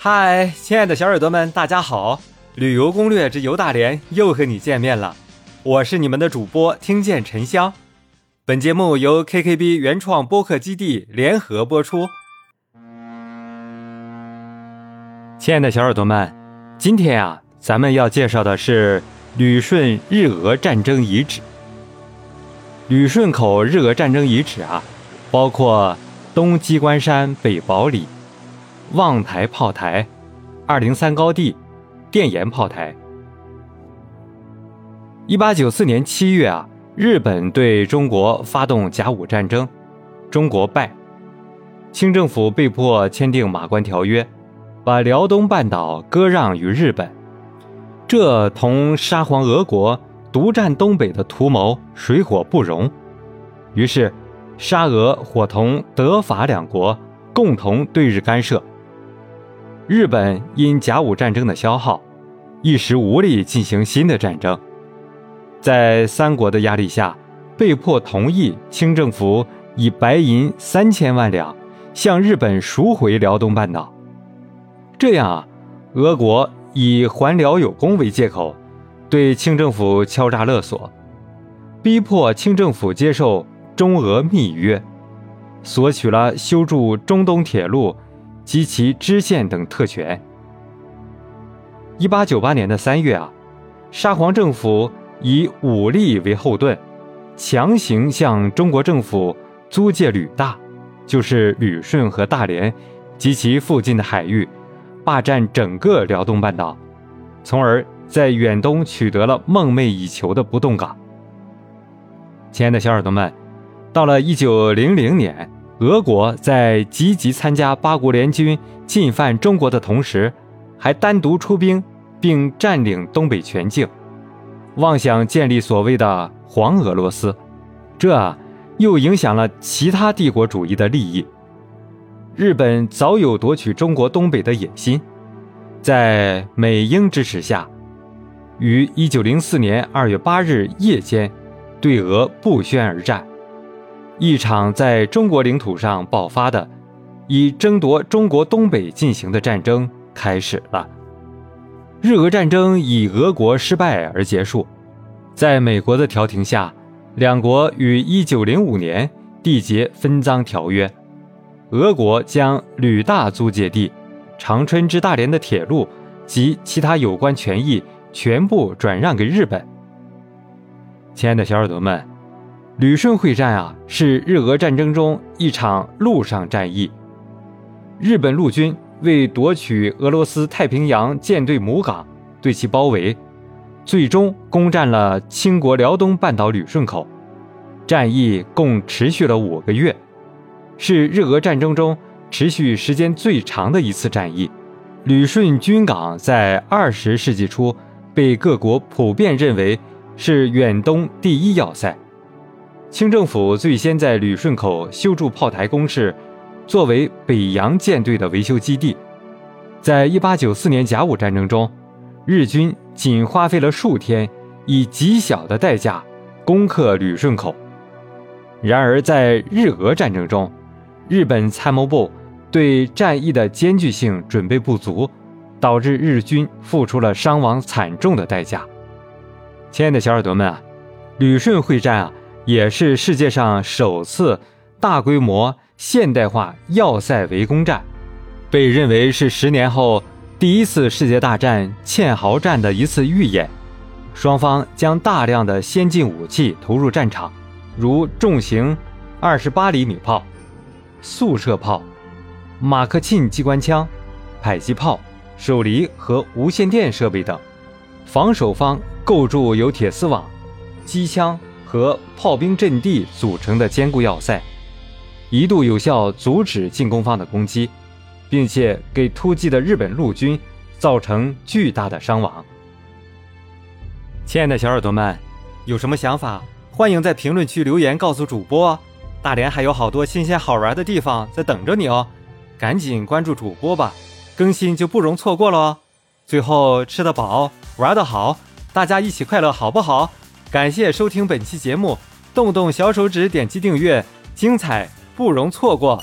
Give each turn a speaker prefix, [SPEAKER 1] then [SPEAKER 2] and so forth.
[SPEAKER 1] 嗨，亲爱的小耳朵们，大家好！旅游攻略之游大连又和你见面了，我是你们的主播听见沉香。本节目由 KKB 原创播客基地联合播出。亲爱的小耳朵们，今天啊，咱们要介绍的是旅顺日俄战争遗址。旅顺口日俄战争遗址啊，包括东机关山北堡里、望台炮台、二零三高地、电岩炮台。一八九四年七月啊，日本对中国发动甲午战争，中国败，清政府被迫签订马关条约，把辽东半岛割让于日本，这同沙皇俄国。独占东北的图谋水火不容，于是沙俄伙同德法两国共同对日干涉。日本因甲午战争的消耗，一时无力进行新的战争，在三国的压力下，被迫同意清政府以白银三千万两向日本赎回辽东半岛。这样啊，俄国以还辽有功为借口。对清政府敲诈勒索，逼迫清政府接受中俄密约，索取了修筑中东铁路及其支线等特权。一八九八年的三月啊，沙皇政府以武力为后盾，强行向中国政府租借旅大，就是旅顺和大连及其附近的海域，霸占整个辽东半岛，从而。在远东取得了梦寐以求的不动港。亲爱的小耳朵们，到了一九零零年，俄国在积极参加八国联军进犯中国的同时，还单独出兵并占领东北全境，妄想建立所谓的“黄俄罗斯”，这又影响了其他帝国主义的利益。日本早有夺取中国东北的野心，在美英支持下。于一九零四年二月八日夜间，对俄不宣而战，一场在中国领土上爆发的、以争夺中国东北进行的战争开始了。日俄战争以俄国失败而结束，在美国的调停下，两国于一九零五年缔结分赃条约，俄国将旅大租界地、长春至大连的铁路及其他有关权益。全部转让给日本。亲爱的小耳朵们，旅顺会战啊，是日俄战争中一场陆上战役。日本陆军为夺取俄罗斯太平洋舰队母港，对其包围，最终攻占了清国辽东半岛旅顺口。战役共持续了五个月，是日俄战争中持续时间最长的一次战役。旅顺军港在二十世纪初。被各国普遍认为是远东第一要塞。清政府最先在旅顺口修筑炮台工事，作为北洋舰队的维修基地。在一八九四年甲午战争中，日军仅花费了数天，以极小的代价攻克旅顺口。然而，在日俄战争中，日本参谋部对战役的艰巨性准备不足。导致日军付出了伤亡惨重的代价。亲爱的小耳朵们啊，旅顺会战啊，也是世界上首次大规模现代化要塞围攻战，被认为是十年后第一次世界大战堑壕战的一次预演。双方将大量的先进武器投入战场，如重型二十八厘米炮、速射炮、马克沁机关枪、迫击炮。手离和无线电设备等，防守方构筑有铁丝网、机枪和炮兵阵地组成的坚固要塞，一度有效阻止进攻方的攻击，并且给突击的日本陆军造成巨大的伤亡。亲爱的小耳朵们，有什么想法，欢迎在评论区留言告诉主播。大连还有好多新鲜好玩的地方在等着你哦，赶紧关注主播吧。更新就不容错过了哦！最后吃得饱，玩得好，大家一起快乐好不好？感谢收听本期节目，动动小手指点击订阅，精彩不容错过。